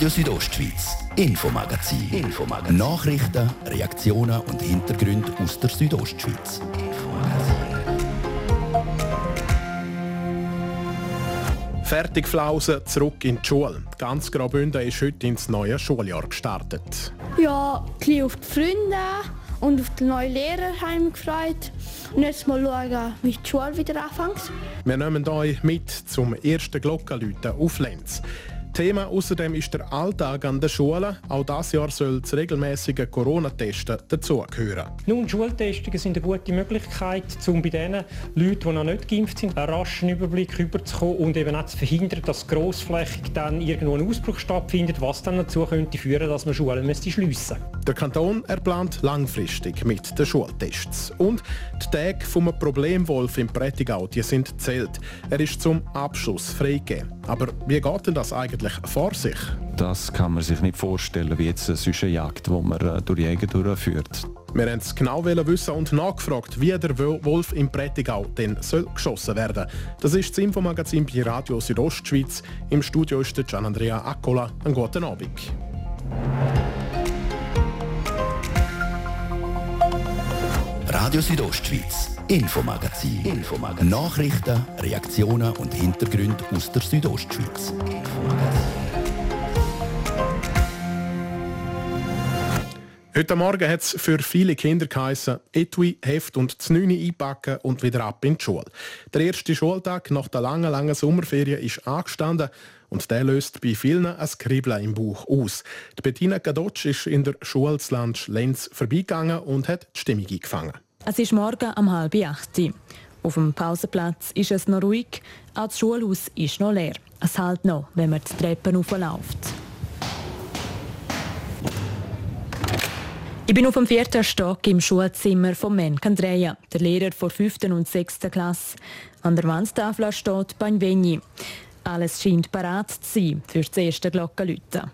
Radio Südostschweiz, Infomagazin. Infomagazin. Nachrichten, Reaktionen und Hintergründe aus der Südostschweiz. Fertig Flausen, zurück in die Schule. Ganz Graubünden ist heute ins neue Schuljahr gestartet. Ja, ein auf die Freunde und auf den neuen Lehrer gefreut. Und jetzt mal schauen, wie die Schule wieder anfängt. Wir nehmen euch mit zum ersten Glockenläuten auf Lenz. Thema außerdem ist der Alltag an der Schule. Auch das Jahr soll das regelmäßige Corona-Testen dazugehören. Nun, Schultestungen sind eine gute Möglichkeit, um bei den Leuten, die noch nicht geimpft sind, einen raschen Überblick überzukommen und eben auch zu verhindern, dass grossflächig dann irgendwo ein Ausbruch stattfindet, was dann dazu könnte führen, dass man Schulen müsste schliessen Der Kanton er plant langfristig mit den Schultests. Und die Tage vom Problemwolf im Prättigau die sind zählt. Er ist zum Abschluss freigegeben. Aber wie geht denn das eigentlich vor sich? Das kann man sich nicht vorstellen, wie jetzt eine Jagd, die man äh, durch Jäger durchführt. Wir wollten es genau wissen und nachgefragt, wie der Wolf im Prättigau denn soll geschossen werden Das ist das Infomagazin bei Radio Südostschweiz. Im Studio ist der Gian Andrea Accola. Einen guten Abend. Radio Südostschweiz, Infomagazin. Infomagazin. Nachrichten, Reaktionen und Hintergründe aus der Südostschweiz. Heute Morgen hat es für viele Kinder geheißen, Etui, Heft und Znüni einpacken und wieder ab in die Schule. Der erste Schultag nach der langen, langen Sommerferien ist angestanden und der löst bei vielen ein Kribbeln im Bauch aus. Die Bettina Gadotsch ist in der Schule Lenz vorbeigegangen und hat die Stimmung eingefangen. Es ist morgen um halb acht. Auf dem Pausenplatz ist es noch ruhig, auch das Schulhaus ist noch leer. Es hält noch, wenn man die Treppen raufläuft. Ich bin auf dem vierten Stock im Schulzimmer von Menkandreia, der Lehrer der fünften und sechsten Klasse. An der Wandtafel steht Banvegni. Alles scheint parat zu sein für das erste Glockenläuten.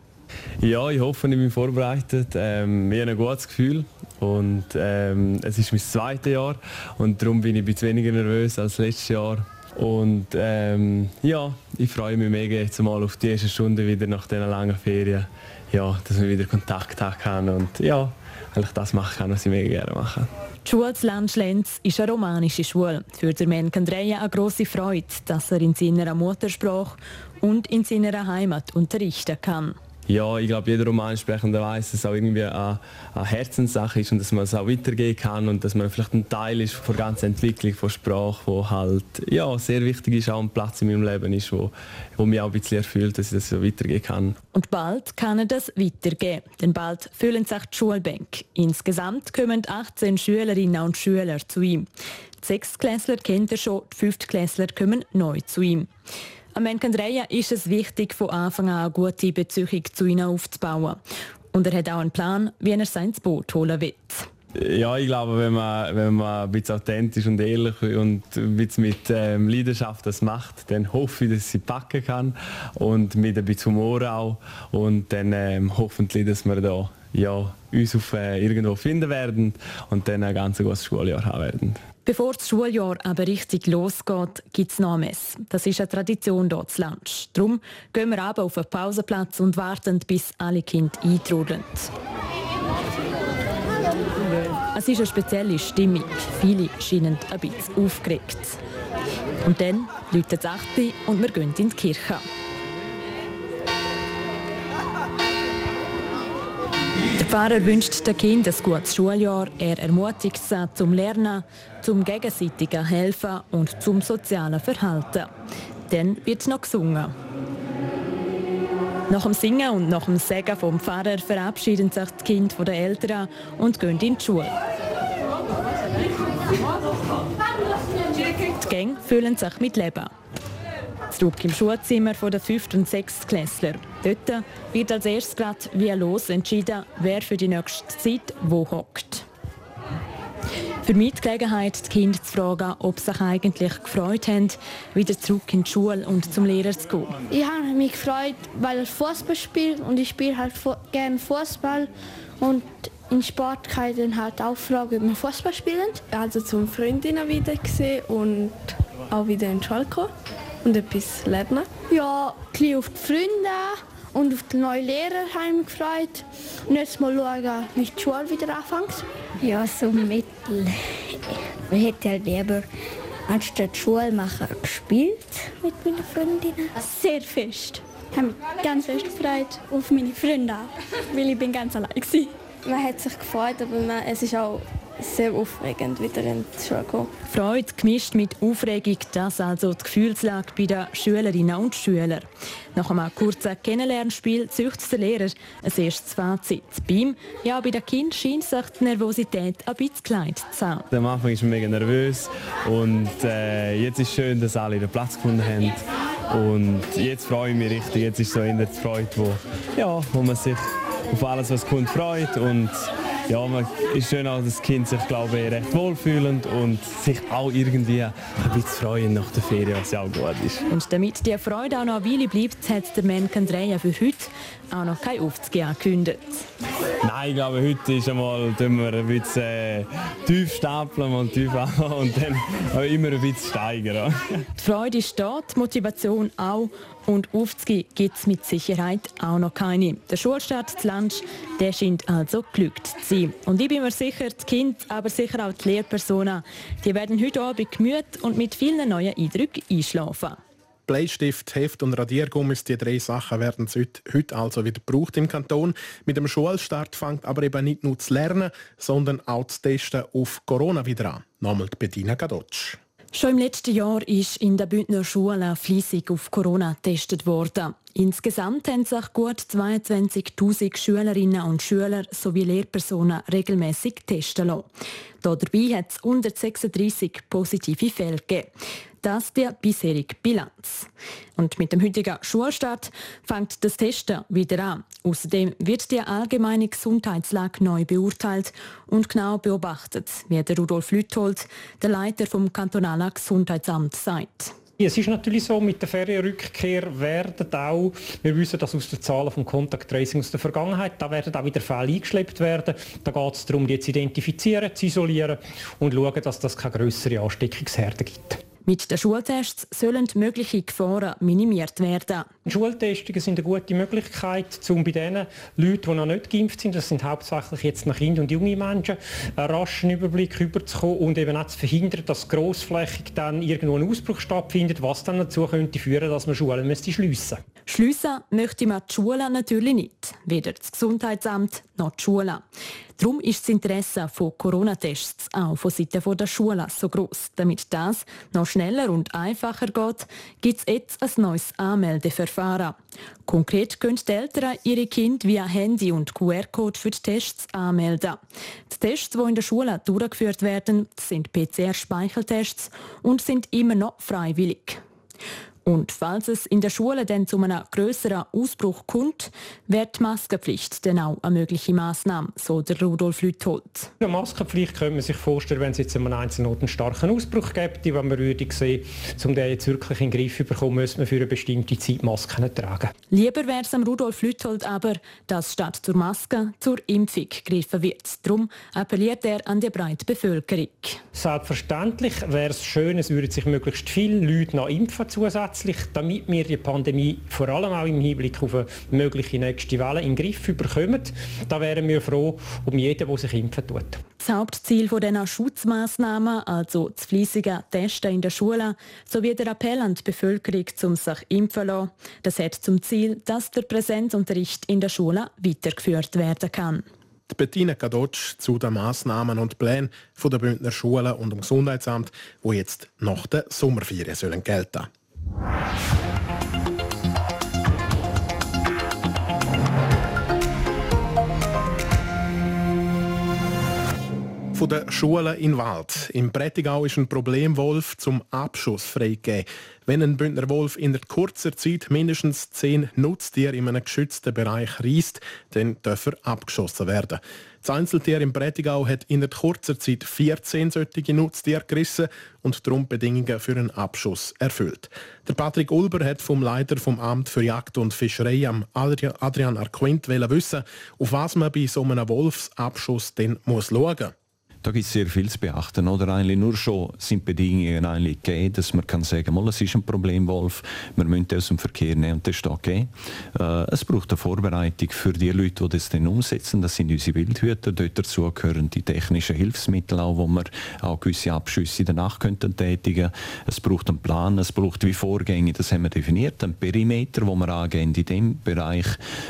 Ja, ich hoffe, ich bin vorbereitet. Ähm, wir haben ein gutes Gefühl und ähm, es ist mein zweites Jahr und darum bin ich ein bisschen weniger nervös als letztes Jahr. Und ähm, ja, ich freue mich mega jetzt mal auf die erste Stunde wieder nach diesen langen Ferien. Ja, dass wir wieder Kontakt haben und ja, eigentlich das machen kann, was ich mega gerne mache. Die Schule Landschlenz ist eine romanische Schule. Für den Menken Andrea eine grosse Freude, dass er in seiner Muttersprache und in seiner Heimat unterrichten kann. Ja, ich glaube, jeder Romansprechende weiß, dass es auch irgendwie eine, eine, Herzenssache ist und dass man es auch weitergehen kann und dass man vielleicht ein Teil ist von der ganzen Entwicklung von Sprache, wo halt ja, sehr wichtig ist, auch ein Platz in meinem Leben ist, wo, wo mich auch ein bisschen erfüllt, dass ich das so weitergehen kann. Und bald kann er das weitergehen, denn bald füllen sich die Schulbänke. Insgesamt kommen 18 Schülerinnen und Schüler zu ihm. Die Sechstklässler kennt er schon, die Fünftklässler kommen neu zu ihm. Am Menkandreia ist es wichtig, von Anfang an eine gute Beziehung zu ihnen aufzubauen. Und er hat auch einen Plan, wie er sein Boot holen will. Ja, ich glaube, wenn man, wenn man ein bisschen authentisch und ehrlich und ein bisschen mit ähm, Leidenschaft das macht, dann hoffe ich, dass ich sie packen kann und mit ein bisschen Humor auch. Und dann ähm, hoffentlich, dass wir da ja, uns auf, äh, irgendwo finden werden und dann ein ganz gutes Schuljahr haben werden. Bevor das Schuljahr aber richtig losgeht, gibt es noch Messe. Das ist eine Tradition dort zu Lunch. Darum gehen wir aber auf den Pausenplatz und warten, bis alle Kinder eintrudeln. Es ist eine spezielle Stimmung. Viele scheinen ein bisschen aufgeregt. Und dann läutet es 8 und wir gehen in die Kirche. Pfarrer wünscht den Kindern ein gutes Schuljahr. Er ermutigt sie zum Lernen, zum gegenseitigen Helfen und zum sozialen Verhalten. Dann wird noch gesungen. Nach dem Singen und nach dem Segen vom Pfarrer verabschieden sich die Kinder von den Eltern und gehen in die Schule. Die Gänge füllen sich mit Leben. Zurück im Schulzimmer der 5. und 6. Klässler. Dort wird als erstes gerade wie los entschieden, wer für die nächste Zeit wo hockt. Für mich die Gelegenheit, die Kinder zu fragen, ob sie sich eigentlich gefreut haben, wieder zurück in die Schule und zum Lehrer zu gehen. Ich habe mich gefreut, weil er Fußball spielt und ich spiele halt gerne Fußball und in Sport kann ich dann halt auch fragen, ob wir Fußball spielen. Also zum Freundinnen wieder gesehen und auch wieder in die Schule gekommen und etwas lernen. Ja, ein auf die Freunde und auf den neuen Lehrer haben wir gefreut. Und jetzt mal schauen, wie die Schule wieder anfängt. Ja, so mittel. Ich hätte halt lieber anstatt Schule machen gespielt mit meinen Freundinnen. Sehr fest. Ich habe mich ganz fest gefreut auf meine Freunde, weil ich bin ganz allein war. Man hat sich gefreut, aber man, es ist auch sehr aufregend, wieder in die Schule kommen. Freude gemischt mit Aufregung, das also die Gefühlslage bei den Schülerinnen und Schülern. Nach einem kurzen Kennenlernspiel züchtet der Lehrer ein erstes Fazit. Bei ihm, ja, bei den Kindern scheint sich die Nervosität ein bisschen klein zu haben. Am Anfang ist man mega nervös und äh, jetzt ist es schön, dass alle den Platz gefunden haben. Und jetzt freue ich mich richtig. Jetzt ist so in der Freude, wo, ja, wo man sich auf alles, was kommt, freut. Und ja, man ist schön auch, dass das Kind sich, glaube ich, recht wohlfühlend und sich auch irgendwie ein bisschen freuen nach der Ferien, was ja auch gut ist. Und damit die Freude auch noch eine Weile bleibt, hat der Menken Dreyer für heute auch noch kein Aufzug angekündigt. Nein, ich glaube, heute ist einmal, tun wir ein bisschen äh, tief stapeln, mal tief und dann immer ein bisschen steigern. Die Freude ist da, die Motivation auch und Aufzüge gibt es mit Sicherheit auch noch keine. Der Schulstart zu Lunch, der scheint also glückt zu sein. Und ich bin mir sicher, die Kinder, aber sicher auch die Lehrpersonen, die werden heute Abend gemüt und mit vielen neuen Eindrücken einschlafen. Bleistift, Heft und Radiergummis, die drei Sachen werden heute also wieder gebraucht im Kanton. Mit dem Schulstart fängt aber eben nicht nur zu lernen, sondern auch zu testen auf Corona wieder an. Nochmal Bettina Gadotsch. Schon im letzten Jahr ist in der Bündner Schule fließig auf Corona getestet worden. Insgesamt haben sich gut 22.000 Schülerinnen und Schüler sowie Lehrpersonen regelmäßig testen lassen. Dabei hat es 136 positive Fälle gegeben. Das die bisherige Bilanz. Und mit dem heutigen Schulstart fängt das Testen wieder an. Außerdem wird die allgemeine Gesundheitslage neu beurteilt und genau beobachtet, wie der Rudolf Lüthold, der Leiter vom kantonalen Gesundheitsamt, sagt. Es ist natürlich so, mit der Ferienrückkehr werden auch, wir wissen das aus den Zahlen vom Contact Tracing aus der Vergangenheit, da werden auch wieder Fälle eingeschleppt werden. Da geht es darum, die zu identifizieren, zu isolieren und schauen, dass das keine größere Ansteckungsherde gibt. Mit den Schultests sollen mögliche Gefahren minimiert werden. Schultestungen sind eine gute Möglichkeit, um bei den Leuten, die noch nicht geimpft sind, das sind hauptsächlich jetzt noch Kinder und junge Menschen, einen raschen Überblick überzukommen und eben auch zu verhindern, dass grossflächig dann irgendwo ein Ausbruch stattfindet, was dann dazu könnte führen, dass man Schulen müsste schliessen Schliessen möchte man die Schulen natürlich nicht, weder das Gesundheitsamt noch die Schulen. Darum ist das Interesse von Corona-Tests auch von Seiten der Schulen so groß. Damit das noch schneller und einfacher geht, gibt es jetzt ein neues Anmeldeverfahren. Konkret können die Eltern ihre Kinder via Handy und QR-Code für die Tests anmelden. Die Tests, die in der Schule durchgeführt werden, sind PCR-Speicheltests und sind immer noch freiwillig. Und falls es in der Schule dann zu einem größeren Ausbruch kommt, wird die Maskenpflicht dann auch eine mögliche Massnahme, so der Rudolf Lüthold. Eine Maskenpflicht könnte man sich vorstellen, wenn es jetzt einem einzelnen Ort einen starken Ausbruch gibt, wenn man würde sehen, um den jetzt wirklich in den Griff zu bekommen, müsste man für eine bestimmte Zeit Masken tragen. Lieber wäre es am Rudolf Lüthold aber, dass statt zur Maske zur Impfung gegriffen wird. Darum appelliert er an die breite Bevölkerung. Selbstverständlich wäre es schön, es würden sich möglichst viele Leute noch impfen zusätzlich grundsätzlich, damit wir die Pandemie vor allem auch im Hinblick auf eine mögliche nächste Welle in den Griff bekommen, da wären wir froh um jeden, der sich impfen tut. Das Hauptziel dieser Schutzmaßnahmen, also das fleissige Testen in der Schule, sowie der Appell an die Bevölkerung, um sich impfen zu lassen, das hat zum Ziel, dass der Präsenzunterricht in der Schule weitergeführt werden kann. Die Bettina Kadotsch zu den Massnahmen und Plänen der Bündner Schulen und dem Gesundheitsamt, wo jetzt nach der Sommerferien sollen gelten sollen. Von den Schulen in Wald. Im Prättigau ist ein Problemwolf zum Abschuss freigegeben. Wenn ein Bündner Wolf in kurzer Zeit mindestens zehn Nutztiere in einem geschützten Bereich reißt, dann darf er abgeschossen werden. Das Einzeltier im Prättigau hat in kurzer Zeit 14 solche Nutztiere gerissen und darum Bedingungen für einen Abschuss erfüllt. Der Patrick Ulber hat vom Leiter vom Amt für Jagd und Fischerei am Adrian Arquint wissen, auf was man bei so einem Wolfsabschuss denn muss schauen muss. Da gibt es sehr viel zu beachten. Oder eigentlich nur schon sind Bedingungen eigentlich gegeben, dass man kann sagen, mal, es ist ein Problem, Wolf, wir müssen aus dem Verkehr nehmen und das ist gegeben. Äh, es braucht eine Vorbereitung für die Leute, die das dann umsetzen. Das sind unsere Wildhüter. Dort dazu gehören die technischen Hilfsmittel auch, wo wir auch gewisse Abschüsse Nacht könnten tätigen. Es braucht einen Plan, es braucht wie Vorgänge, das haben wir definiert, einen Perimeter, wo wir angehen in dem Bereich,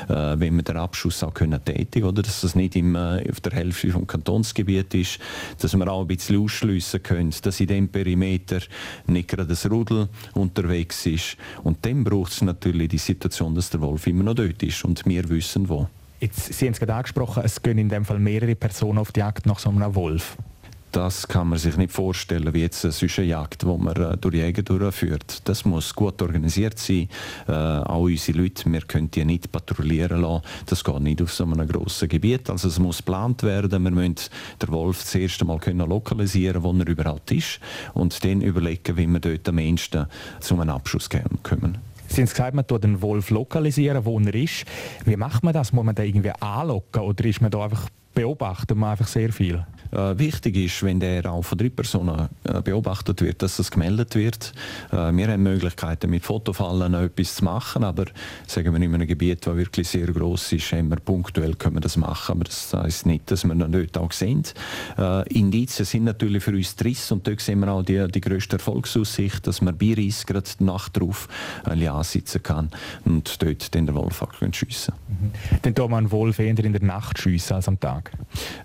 äh, wenn wir den Abschuss auch können tätigen, oder dass das nicht im, auf der Hälfte vom Kantonsgebiet ist, dass wir auch ein bisschen ausschliessen können, dass in dem Perimeter nicht gerade das Rudel unterwegs ist. Und dann braucht es natürlich die Situation, dass der Wolf immer noch dort ist und wir wissen wo. Jetzt, Sie haben es gerade angesprochen, es gehen in dem Fall mehrere Personen auf die Jagd nach so einem Wolf das kann man sich nicht vorstellen wie jetzt eine Jagd, die man äh, durch Jäger durchführt. Das muss gut organisiert sein. Äh, auch unsere Leute, wir können die nicht patrouillieren lassen. Das geht nicht auf so einem grossen Gebiet. Also es muss geplant werden. Wir müssen den Wolf das erste Mal können lokalisieren, wo er überhaupt ist und dann überlegen, wie wir dort am ehesten zu einem Abschuss kommen. Sie haben gesagt, man den Wolf lokalisieren, wo er ist. Wie macht man das? Muss man den irgendwie anlocken oder ist man da einfach beobachtet man einfach sehr viel? Äh, wichtig ist, wenn der auch von drei Personen äh, beobachtet wird, dass das gemeldet wird. Äh, wir haben Möglichkeiten, mit Fotofallen etwas zu machen, aber sagen wir in einem Gebiet, das wirklich sehr groß ist, haben wir punktuell können wir das machen, aber das heißt nicht, dass wir dann dort auch sind. Äh, Indizien sind natürlich für uns Triss und dort sehen wir auch die, die grösste Erfolgsaussicht, dass man bei Riss gerade die Nacht drauf äh, ansitzen kann und dort den Wolf auch schiessen mhm. Dann tut man einen Wolf eher in der Nacht schiessen als am Tag?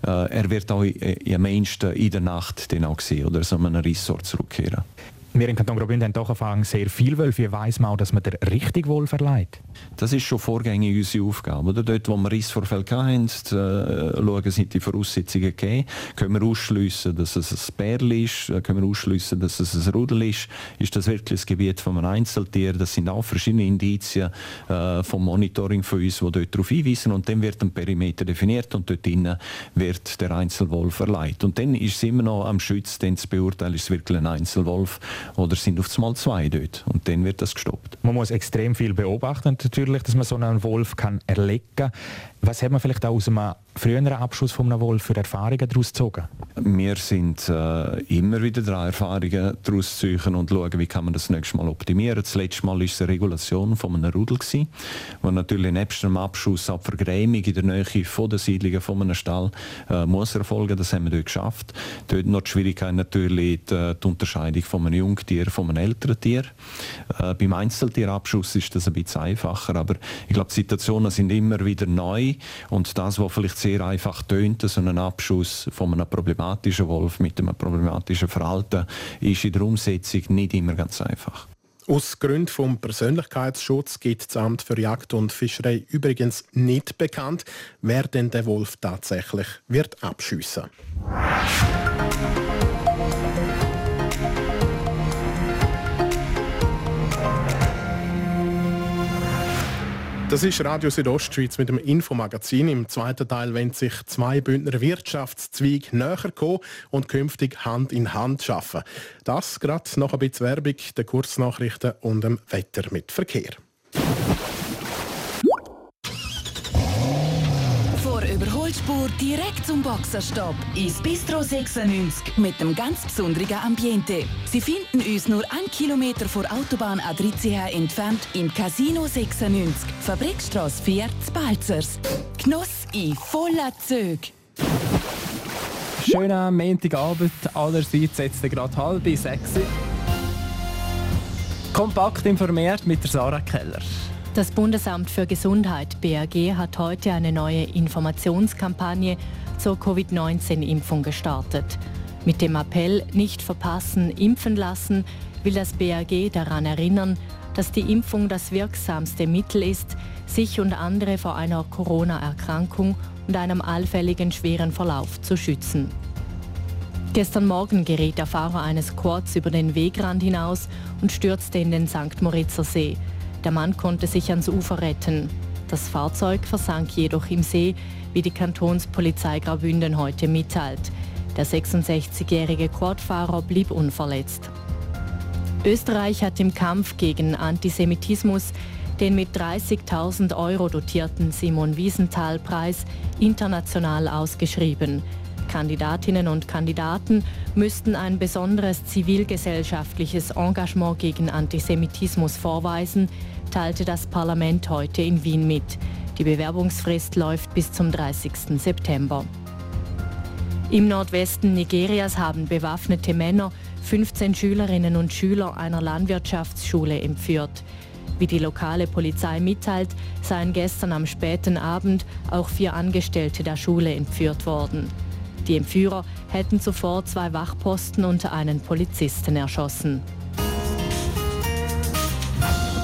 Äh, er wird auch am meisten in der Nacht dann auch sehen oder so einem Resort zurückkehren. Wir in Kanton Graubünden haben doch Erfahrung sehr viel Wölfe. Weiss man auch, dass man den richtigen Wolf verleiht? Das ist schon vorgängig unsere Aufgabe. Oder? Dort, wo wir Rissvorfälle hatten, äh, schauen, sind die Voraussetzungen gegeben. Können wir ausschliessen, dass es ein Bärl ist? Äh, können wir ausschliessen, dass es ein Rudel ist? Ist das wirklich das Gebiet von einem Einzeltier? Das sind auch verschiedene Indizien äh, vom Monitoring von uns, die dort darauf hinweisen. Und dann wird ein Perimeter definiert und dort drinnen wird der Einzelwolf verleiht. Und dann ist es immer noch am Schütz, dann zu beurteilen, ist es wirklich ein Einzelwolf oder sind auf einmal zwei dort und dann wird das gestoppt. Man muss extrem viel beobachten natürlich, dass man so einen Wolf kann erlegen kann. Was hat man vielleicht auch aus einem früheren Abschuss von einem Wolf für Erfahrungen daraus gezogen? Wir sind äh, immer wieder dran, Erfahrungen daraus zu suchen und schauen, wie kann man das nächste Mal optimieren. Das letzte Mal war es eine Regulation von einem Rudel, gewesen, wo natürlich nebst einem Abschuss auch Vergrämung in der Nähe von der Siedlungen von einem Stall äh, muss erfolgen. Das haben wir dort geschafft. Dort noch die Schwierigkeit natürlich die, die Unterscheidung von einem Jungtier von einem älteren Tier. Äh, beim Einzeltierabschuss ist das ein bisschen einfacher, aber ich glaube, die Situationen sind immer wieder neu und das, was vielleicht sehr einfach tönt, so ein Abschuss von einem problematischen Wolf mit einem problematischen Verhalten, ist in der Umsetzung nicht immer ganz einfach. Aus Gründen vom Persönlichkeitsschutz gibt das Amt für Jagd und Fischerei übrigens nicht bekannt, wer denn der Wolf tatsächlich wird abschiessen. Das ist Radio Südostschweiz mit dem Infomagazin. Im zweiten Teil wollen sich zwei Bündner Wirtschaftszweige näher kommen und künftig Hand in Hand arbeiten. Das gerade noch ein bisschen Werbung, der Kurznachrichten und dem Wetter mit Verkehr. Direkt zum Boxerstopp ins Bistro 96 mit dem ganz besonderen Ambiente. Sie finden uns nur ein Kilometer vor Autobahn Adricia entfernt im Casino 96, Fabrikstrasse 4, Balzers. Genuss in voller Züg. Schönen Montagabend, allerseits jetzt gerade halb sechs. Kompakt informiert mit der Sarah Keller. Das Bundesamt für Gesundheit BAG hat heute eine neue Informationskampagne zur Covid-19-Impfung gestartet. Mit dem Appell Nicht verpassen, impfen lassen will das BAG daran erinnern, dass die Impfung das wirksamste Mittel ist, sich und andere vor einer Corona-Erkrankung und einem allfälligen schweren Verlauf zu schützen. Gestern Morgen geriet der Fahrer eines Quads über den Wegrand hinaus und stürzte in den St. Moritzer See. Der Mann konnte sich ans Ufer retten. Das Fahrzeug versank jedoch im See, wie die Kantonspolizei Graubünden heute mitteilt. Der 66-jährige Quadfahrer blieb unverletzt. Österreich hat im Kampf gegen Antisemitismus den mit 30.000 Euro dotierten Simon Wiesenthal-Preis international ausgeschrieben. Kandidatinnen und Kandidaten müssten ein besonderes zivilgesellschaftliches Engagement gegen Antisemitismus vorweisen, teilte das Parlament heute in Wien mit. Die Bewerbungsfrist läuft bis zum 30. September. Im Nordwesten Nigerias haben bewaffnete Männer 15 Schülerinnen und Schüler einer Landwirtschaftsschule entführt. Wie die lokale Polizei mitteilt, seien gestern am späten Abend auch vier Angestellte der Schule entführt worden. Die Entführer hätten zuvor zwei Wachposten und einen Polizisten erschossen.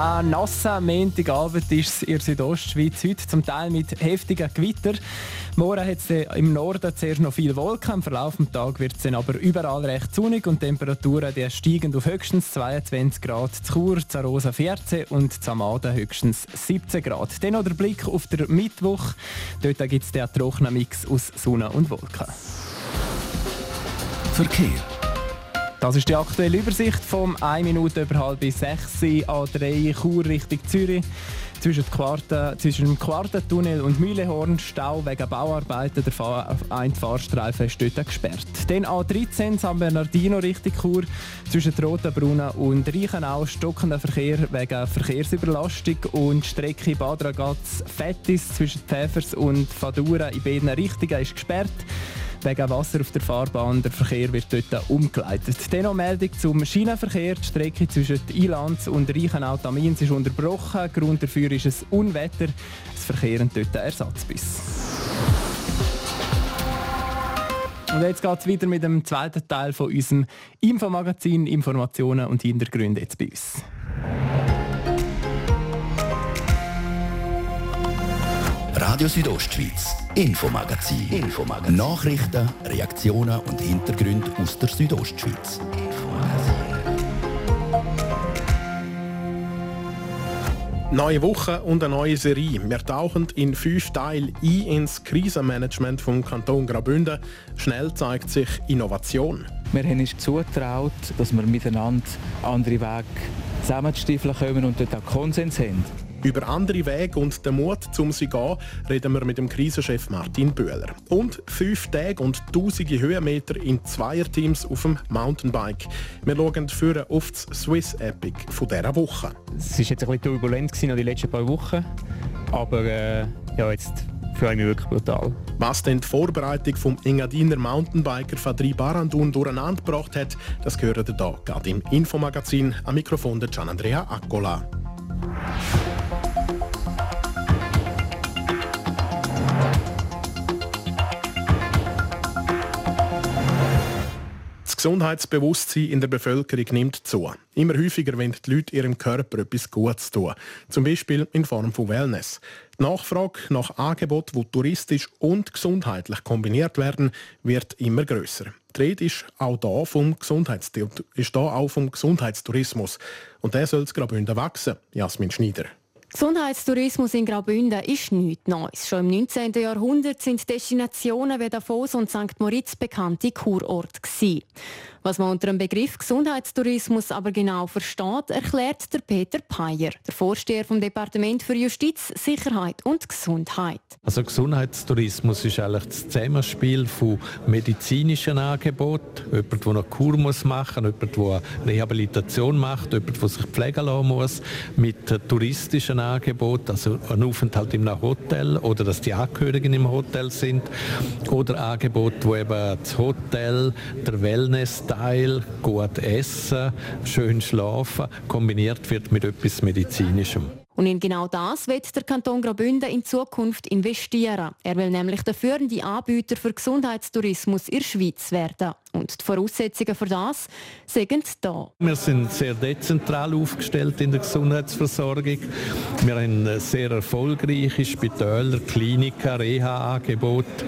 Ein nasser Montagabend ist es in der Südostschweiz heute, zum Teil mit heftigen Gewitter. Morgen hat es im Norden zuerst noch viel Wolken, im Verlauf des Tages wird es dann aber überall recht sonnig und die Temperaturen die steigen auf höchstens 22 Grad zu Chur, Zarosa 14 und Zamaden höchstens 17 Grad. Dann noch der Blick auf den Mittwoch. Dort gibt es den trockenen Mix aus Sonne und Wolken. Verkehr. Das ist die aktuelle Übersicht vom 1 Minute über halb 6 A3 Chur Richtung Zürich. Zwischen, Quarten, zwischen dem Quartentunnel und Mühlehorn Stau wegen Bauarbeiten. Der Fahr ein Fahrstreifen ist dort gesperrt. Dann A13 San Bernardino Richtung Chur. Zwischen Rotenbrunnen und Reichenau stockender Verkehr wegen Verkehrsüberlastung und Strecke Bad Ragaz Fettis zwischen Pfäfers und Fadura in beiden Richtungen ist gesperrt wegen Wasser auf der Fahrbahn. Der Verkehr wird dort umgeleitet. Dann noch Meldung zum Schienenverkehr. Die Strecke zwischen Ilanz und Reichenau-Tamins ist unterbrochen. Grund dafür ist ein Unwetter. Es verkehren dort Ersatzbus. Und jetzt geht es wieder mit dem zweiten Teil von unserem Infomagazin Informationen und Hintergründe jetzt bei uns. Radio Südostschweiz, Infomagazin. Infomagazin. Nachrichten, Reaktionen und Hintergründe aus der Südostschweiz. Neue Woche und eine neue Serie. Wir tauchen in fünf Teilen ein ins Krisenmanagement vom Kanton Graubünden. Schnell zeigt sich Innovation. Wir haben uns zugetraut, dass wir miteinander andere Wege zusammenzustiefeln können und dort auch Konsens haben. Über andere Wege und den Mut, um sie zu gehen, reden wir mit dem Krisenchef Martin Böhler. Und fünf Tage und tausende Höhenmeter in Zweierteams auf dem Mountainbike. Wir schauen für auf das Swiss Epic von dieser Woche. Es war jetzt ein bisschen turbulent in den letzten paar Wochen, aber äh, ja, jetzt ich mich wirklich brutal. Was denn die Vorbereitung vom Engadiner Mountainbiker Fadri Barandun durcheinander gebracht hat, das gehört hier gerade im Infomagazin. Am Mikrofon der Gian Andrea Accola. Das Gesundheitsbewusstsein in der Bevölkerung nimmt zu. Immer häufiger wollen die Leute ihrem Körper etwas Gutes tun. Zum Beispiel in Form von Wellness. Die Nachfrage nach Angeboten, die touristisch und gesundheitlich kombiniert werden, wird immer größer. Die Rede ist auch da vom, ist da auch vom Gesundheitstourismus. Und der soll es Graubünden wachsen. Jasmin Schneider. Gesundheitstourismus in Graubünden ist nichts Neues. Schon im 19. Jahrhundert sind Destinationen wie Davos und St. Moritz bekannte Kurorte. Was man unter dem Begriff Gesundheitstourismus aber genau versteht, erklärt der Peter Peyer, der Vorsteher vom Departement für Justiz, Sicherheit und Gesundheit. Also Gesundheitstourismus ist eigentlich das Zusammenspiel von medizinischen Angeboten, jemand, der eine Kur muss machen muss, jemand, der eine Rehabilitation macht, jemand, der sich pflegen lassen muss, mit touristischen Angeboten, also ein Aufenthalt in einem Hotel oder dass die Angehörigen im Hotel sind oder Angebote, wo eben das Hotel, der Wellness Teil, gut essen, schön schlafen, kombiniert wird mit etwas Medizinischem. Und in genau das wird der Kanton Graubünden in Zukunft investieren. Er will nämlich der führende Anbieter für Gesundheitstourismus in der Schweiz werden. Und die Voraussetzungen für das sind da. Wir sind sehr dezentral aufgestellt in der Gesundheitsversorgung. Wir haben sehr erfolgreiche Spitäler, Kliniken, Reha-Angebote,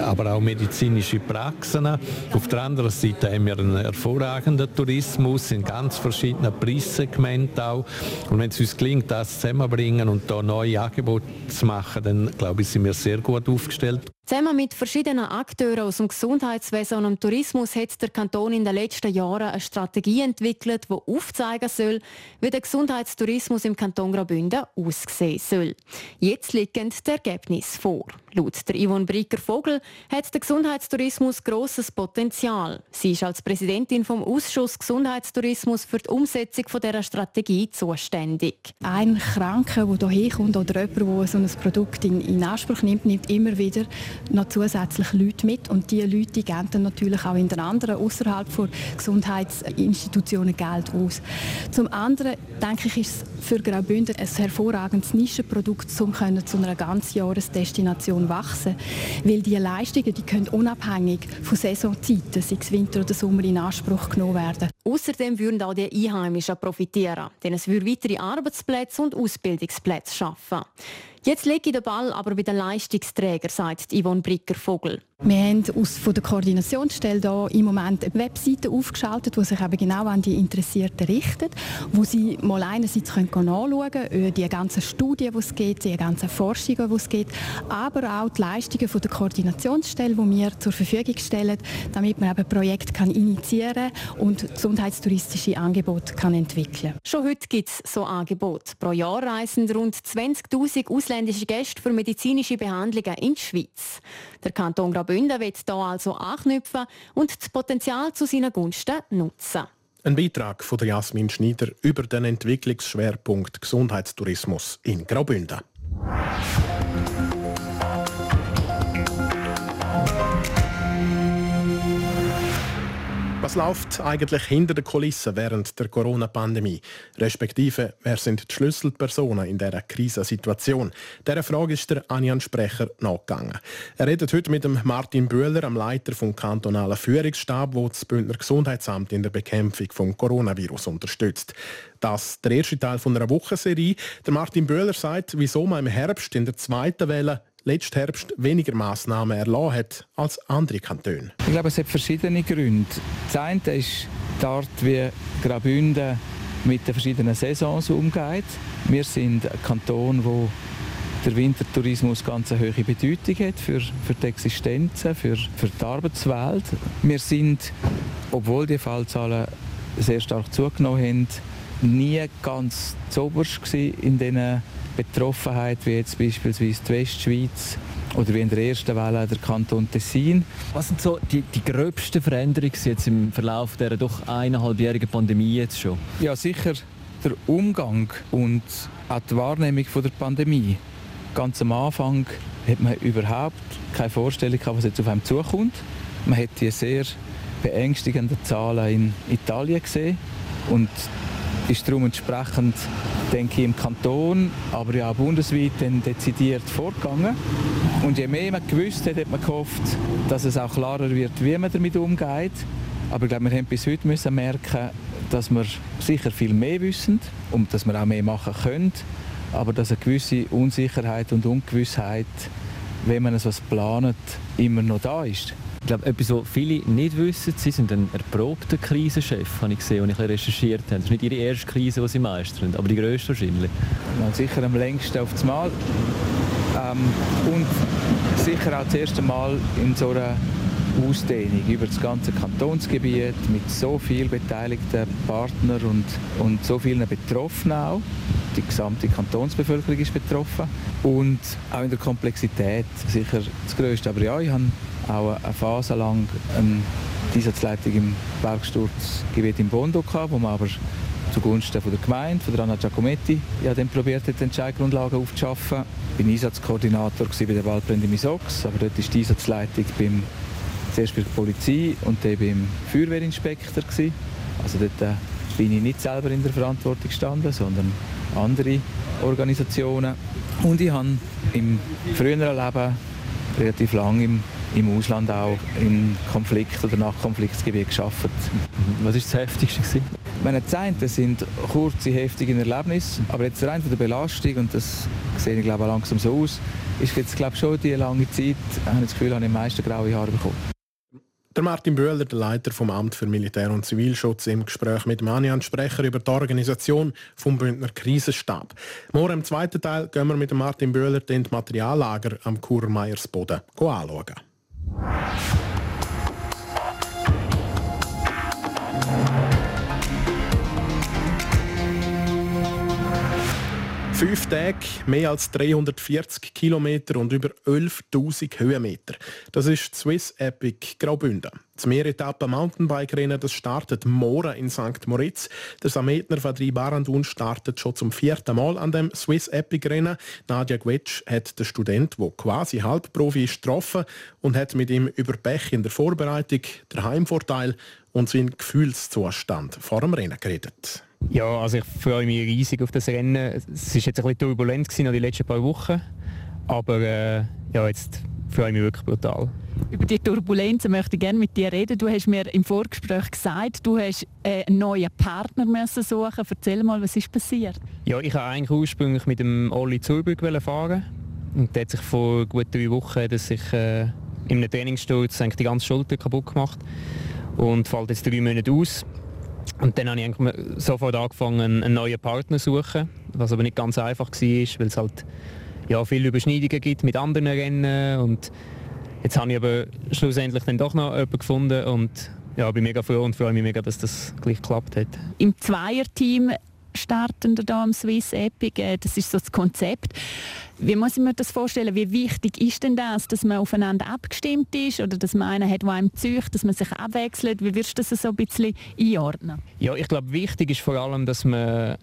aber auch medizinische Praxen. Auf der anderen Seite haben wir einen hervorragenden Tourismus in ganz verschiedenen Preissegmenten auch. Und wenn es uns gelingt, das zusammenzubringen und da neue Angebote zu machen, dann glaube ich, sind wir sehr gut aufgestellt. Zusammen mit verschiedenen Akteuren aus dem Gesundheitswesen und dem Tourismus hat der Kanton in den letzten Jahren eine Strategie entwickelt, die aufzeigen soll, wie der Gesundheitstourismus im Kanton Graubünden aussehen soll. Jetzt liegen die Ergebnisse vor. Laut der Yvonne Bricker-Vogel hat der Gesundheitstourismus grosses Potenzial. Sie ist als Präsidentin vom Ausschuss Gesundheitstourismus für die Umsetzung dieser Strategie zuständig. Ein Kranker, der hierher kommt oder jemand, der so ein Produkt in, in Anspruch nimmt, nimmt immer wieder noch zusätzlich Leute mit und diese Leute geben dann natürlich auch in den anderen außerhalb von Gesundheitsinstitutionen Geld aus. Zum anderen denke ich, ist es für Graubünden ein hervorragendes Nischenprodukt, um zu einer Ganzjahresdestination wachsen, weil die Leistungen, die können unabhängig von Saisonzeiten, sei es Winter oder Sommer, in Anspruch genommen werden. Außerdem würden auch die Einheimischen profitieren, denn es würde weitere Arbeitsplätze und Ausbildungsplätze schaffen. Jetzt lege ich den Ball aber bei den Leistungsträgern, sagt Yvonne Bricker-Vogel. Wir haben aus von der Koordinationsstelle da im Moment eine Webseite aufgeschaltet, die sich eben genau an die Interessierten richtet, wo sie mal einerseits können nachschauen können, die ganzen Studien, die es gibt, die ganzen Forschungen, die es gibt, aber auch die Leistungen von der Koordinationsstelle, die wir zur Verfügung stellen, damit man eben Projekte kann initiieren und gesundheitstouristische Angebote kann entwickeln Schon heute gibt es so Angebote. Pro Jahr reisen rund 20'000 ausländische Gäste für medizinische Behandlungen in die Schweiz. Der Kanton wird hier also anknüpfen und das Potenzial zu seinen Gunsten nutzen. Ein Beitrag von Jasmin Schneider über den Entwicklungsschwerpunkt Gesundheitstourismus in Graubünden. Was läuft eigentlich hinter den Kulissen während der Corona-Pandemie? Respektive, wer sind die Schlüsselpersonen in dieser Krisensituation? Dieser Frage ist der Anjan Sprecher nachgegangen. Er redet heute mit dem Martin Bühler, am Leiter vom kantonalen Führungsstab, wo das Bündner Gesundheitsamt in der Bekämpfung des Coronavirus unterstützt. Das der erste Teil von einer Wochenserie. Der Martin Bühler sagt, wieso man im Herbst in der zweiten Welle letzten Herbst weniger Massnahmen erlassen hat als andere Kantone? Ich glaube, es hat verschiedene Gründe. Das eine ist die Art, wie Graubünden mit den verschiedenen Saisons umgeht. Wir sind ein Kanton, wo der Wintertourismus ganz eine hohe Bedeutung hat für, für die Existenz, für, für die Arbeitswelt. Wir sind, obwohl die Fallzahlen sehr stark zugenommen haben, nie ganz zu in diesen Betroffenheit, wie jetzt beispielsweise die Westschweiz oder wie in der ersten Welle der Kanton Tessin. Was sind so die, die gröbsten Veränderungen jetzt im Verlauf der doch eineinhalbjährigen Pandemie jetzt schon? Ja, sicher der Umgang und auch die Wahrnehmung von der Pandemie. Ganz am Anfang hat man überhaupt keine Vorstellung gehabt, was jetzt auf einem zukommt. Man hat die sehr beängstigenden Zahlen in Italien gesehen und ist darum entsprechend, denke ich, im Kanton, aber ja auch bundesweit dann dezidiert vorgegangen. Und je mehr man gewusst hat, hat man gehofft, dass es auch klarer wird, wie man damit umgeht. Aber ich glaube, wir haben bis heute müssen merken, dass wir sicher viel mehr wissen und dass wir auch mehr machen können, aber dass eine gewisse Unsicherheit und Ungewissheit, wenn man etwas plant, immer noch da ist. Ich glaube, etwas, was viele nicht wissen, sie sind ein erprobter Krisenchef, habe ich gesehen, als ich recherchiert habe. Das ist nicht ihre erste Krise, die sie meistern, aber die grösste wahrscheinlich. Ja, sicher am längsten auf das Mal. Ähm, und sicher auch das erste Mal in so einer Ausdehnung über das ganze Kantonsgebiet mit so vielen beteiligten Partnern und, und so vielen Betroffenen auch. Die gesamte Kantonsbevölkerung ist betroffen. Und auch in der Komplexität sicher das Größte. Aber ja, ich habe auch eine Phase lang eine Einsatzleitung im Bergsturzgebiet im Bondo gehabt, wo man aber zugunsten von der Gemeinde, von der Anna Giacometti, ja, dann probiert hat, Entscheidungsgrundlagen aufzuschaffen. Ich war Einsatzkoordinator bei der Waldbrände in Misox, aber dort ist die Einsatzleitung beim, zuerst bei der Polizei und dann beim Feuerwehrinspektor. Gewesen. Also dort äh, bin ich nicht selber in der Verantwortung gestanden, sondern andere Organisationen. Und ich habe im früheren Leben relativ lange im im Ausland auch in Konflikt- oder Nachkonfliktgebiet geschafft. Was war das Heftigste? Gewesen? Meine Zeiten sind kurze, heftige Erlebnisse, aber jetzt rein von der Belastung, und das sehe ich glaube langsam so aus, ist jetzt glaube schon die lange Zeit, habe ich das Gefühl, habe ich am meisten graue Haare bekommen. Der Martin Böhler, der Leiter vom Amt für Militär- und Zivilschutz, im Gespräch mit Manian Sprecher über die Organisation vom Bündner Krisenstab. Morgen im zweiten Teil gehen wir mit Martin Böhler den Materiallager am Kurmeiersboden anschauen. 5 Tage, mehr als 340 Kilometer und über 11.000 Höhenmeter. Das ist Swiss Epic Graubünden. Das Mehretappe Mountainbike-Rennen das startet morgen in St. Moritz. Der Sametner Vadri Barandun startet schon zum vierten Mal an dem Swiss Epic-Rennen. Nadja Gwetsch hat den Student, der quasi Halbprofi ist, getroffen und hat mit ihm über Pech in der Vorbereitung, der Heimvorteil und seinen Gefühlszustand vor dem Rennen geredet. Ja, also ich freue mich riesig auf das Rennen. Es war jetzt ein bisschen turbulent gewesen, die letzten paar Wochen, aber äh, ja, jetzt freue ich mich wirklich brutal. Über die Turbulenz möchte ich gerne mit dir reden. Du hast mir im Vorgespräch gesagt, du hast äh, einen neuen Partner müssen suchen. Erzähl mal, was ist passiert? Ja, ich wollte eigentlich ursprünglich mit dem Olli Zurbrück fahren. Und der hat sich vor gut drei Wochen dass ich, äh, in einem Trainingssturz die ganze Schulter kaputt gemacht und fällt jetzt drei Monate aus. Und dann habe ich sofort angefangen, einen neuen Partner zu suchen, was aber nicht ganz einfach war, weil es halt ja, viele Überschneidungen gibt mit anderen Rennen und jetzt habe ich aber schlussendlich dann doch noch jemanden gefunden und ja, bin mega froh und freue mich mega, dass das gleich geklappt hat. Im Zweierteam starten da am Swiss Epic, äh, das ist so das Konzept. Wie muss ich mir das vorstellen? Wie wichtig ist denn das, dass man aufeinander abgestimmt ist oder dass man einen hat, der einem zücht, dass man sich abwechselt? Wie wirst du das so ein bisschen einordnen? Ja, ich glaube, wichtig ist vor allem, dass man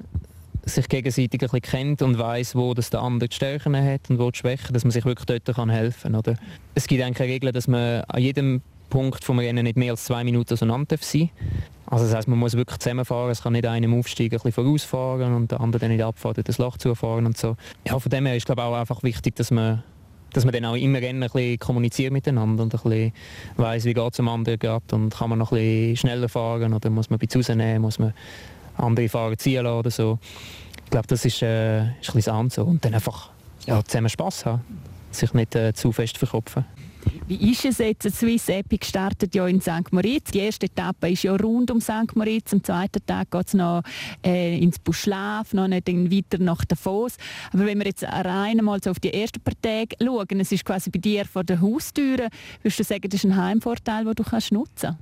sich gegenseitig ein bisschen kennt und weiß, wo das der andere die Stärken hat und wo die Schwächen, dass man sich wirklich dort helfen kann. Es gibt eigentlich eine Regel, dass man an jedem Punkt vom Rennen nicht mehr als zwei Minuten auseinander sein Also das heißt, man muss wirklich zusammenfahren. Es kann nicht einem Aufstieg ein bisschen vorausfahren und der andere dann nicht abfahren, das Loch zufahren und so. Ja, von dem her ist glaube auch einfach wichtig, dass man dass man dann auch immer Rennen ein bisschen kommuniziert miteinander und ein bisschen weiss, wie es dem anderen geht und kann man noch ein bisschen schneller fahren oder muss man ein bisschen rausnehmen, muss man andere Fahrer ziehen lassen oder so. Ich glaube, das ist, äh, ist ein bisschen so. Und dann einfach ja, zusammen Spass haben, sich nicht äh, zu fest verkopfen. Wie ist es jetzt? Swiss Epic startet ja in St. Moritz. Die erste Etappe ist ja rund um St. Moritz. Am zweiten Tag geht es noch äh, ins Buschlaf, noch nicht weiter nach Davos. Aber wenn wir jetzt rein mal so auf die ersten paar Tage schauen, es ist quasi bei dir vor der Haustür, würdest du sagen, das ist ein Heimvorteil, den du kannst nutzen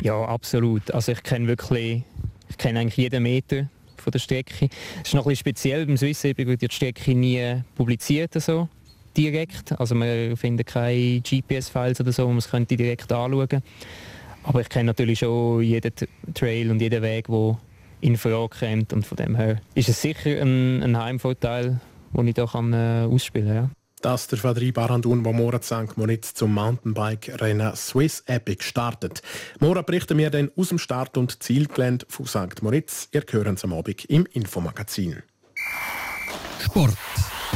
Ja, absolut. Also ich kenne wirklich, ich kenne eigentlich jeden Meter von der Strecke. Es ist noch ein bisschen speziell beim Swiss Epic, wird die Strecke nie publiziert. So direkt. Also wir finden keine GPS-Files oder so, wo man es könnte direkt anschauen könnte. Aber ich kenne natürlich schon jeden Trail und jeden Weg, der in Frage kommt. Und von dem her ist es sicher ein, ein Heimvorteil, den ich hier kann, äh, ausspielen kann. Ja. Das ist der Fadri Barandun, der morgen St. Moritz zum Mountainbike-Rennen Swiss Epic startet. Morgen berichten wir dann aus dem Start- und Zielgelände von St. Moritz. Ihr hören es am Abend im Infomagazin. Sport.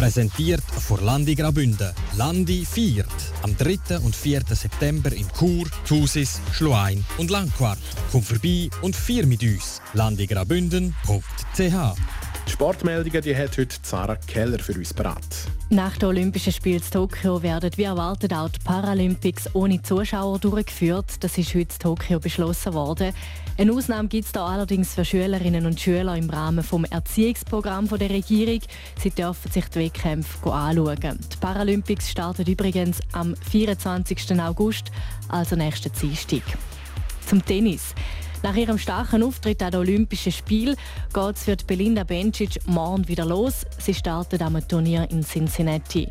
Präsentiert von Landi Graubünden. Landi feiert am 3. und 4. September in Chur, Thusis, Schluein und Langquart. Komm vorbei und feier mit uns. landigraubünden.ch die Sportmeldungen die hat heute Sarah Keller für uns parat. Nach den Olympischen Spielen in Tokio werden wie erwartet auch die Paralympics ohne Zuschauer durchgeführt. Das ist heute in Tokio beschlossen worden. Eine Ausnahme gibt es da allerdings für Schülerinnen und Schüler im Rahmen des Erziehungsprogramms der Regierung. Sie dürfen sich die Wettkämpfe anschauen. Die Paralympics starten übrigens am 24. August, also nächsten Dienstag. Zum Tennis. Nach ihrem starken Auftritt an den Olympischen Spielen geht es für Belinda Bencic morgen wieder los. Sie startet am Turnier in Cincinnati.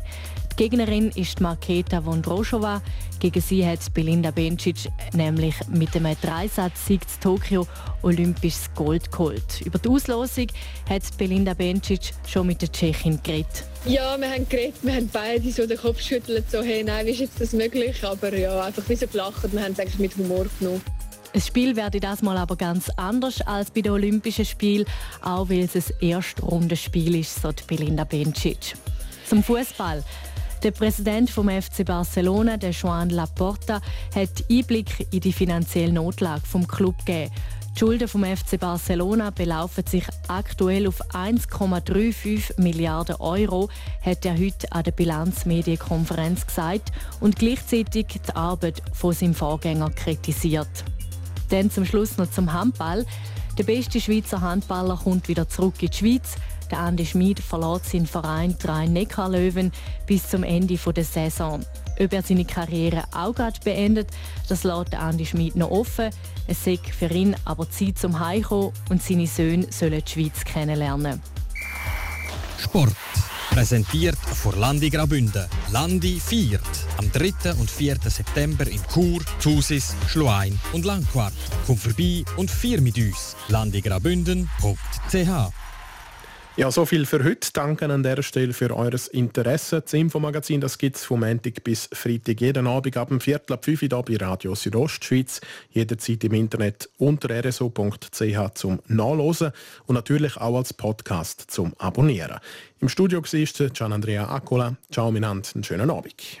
Die Gegnerin ist Marketa Vondroshova. Gegen sie hat Belinda Bencic nämlich mit einem Dreisatz-Sieg zu Tokio olympisches Gold geholt. Über die Auslosung hat Belinda Bencic schon mit der Tschechin geredet. Ja, wir haben geredet, wir haben beide so den Kopf geschüttelt, so hey, nein, wie ist jetzt das möglich? Aber ja, einfach ein bisschen gelacht, wir haben es eigentlich mit Humor genommen. Das Spiel werde das mal aber ganz anders als bei den Olympischen Spielen, auch weil es ein Erstrundenspiel ist, so Belinda Bencic. Zum Fußball. Der Präsident vom FC Barcelona, der Joan Laporta, hat Einblick in die finanzielle Notlage vom Club gegeben. Die Schulden vom FC Barcelona belaufen sich aktuell auf 1,35 Milliarden Euro, hat er heute an der Bilanzmedienkonferenz gesagt und gleichzeitig die Arbeit von seinem Vorgänger kritisiert. Dann zum Schluss noch zum Handball. Der beste Schweizer Handballer kommt wieder zurück in die Schweiz. Der Andi Schmid verlässt seinen Verein drei Neckarlöwen bis zum Ende der Saison. Ob er seine Karriere auch gerade beendet, das lässt Andi Schmid noch offen. Es sei für ihn aber Zeit zum Heimkommen und seine Söhne sollen die Schweiz kennenlernen. Sport. Präsentiert von Landi Graubünden. Landi viert am 3. und 4. September in Chur, Thusis, Schluein und Langquart. Komm vorbei und vier mit uns. landigraubünden.ch ja, so viel für heute. Danke an dieser Stelle für eures Interesse. Das Infomagazin gibt es vom Montag bis Freitag jeden Abend ab dem Viertel ab 5 Uhr bei Radio Südostschweiz. Jederzeit im Internet unter rso.ch zum Nachlesen und natürlich auch als Podcast zum Abonnieren. Im Studio war Gian Andrea Accola. Ciao, miteinander. Einen schönen Abend.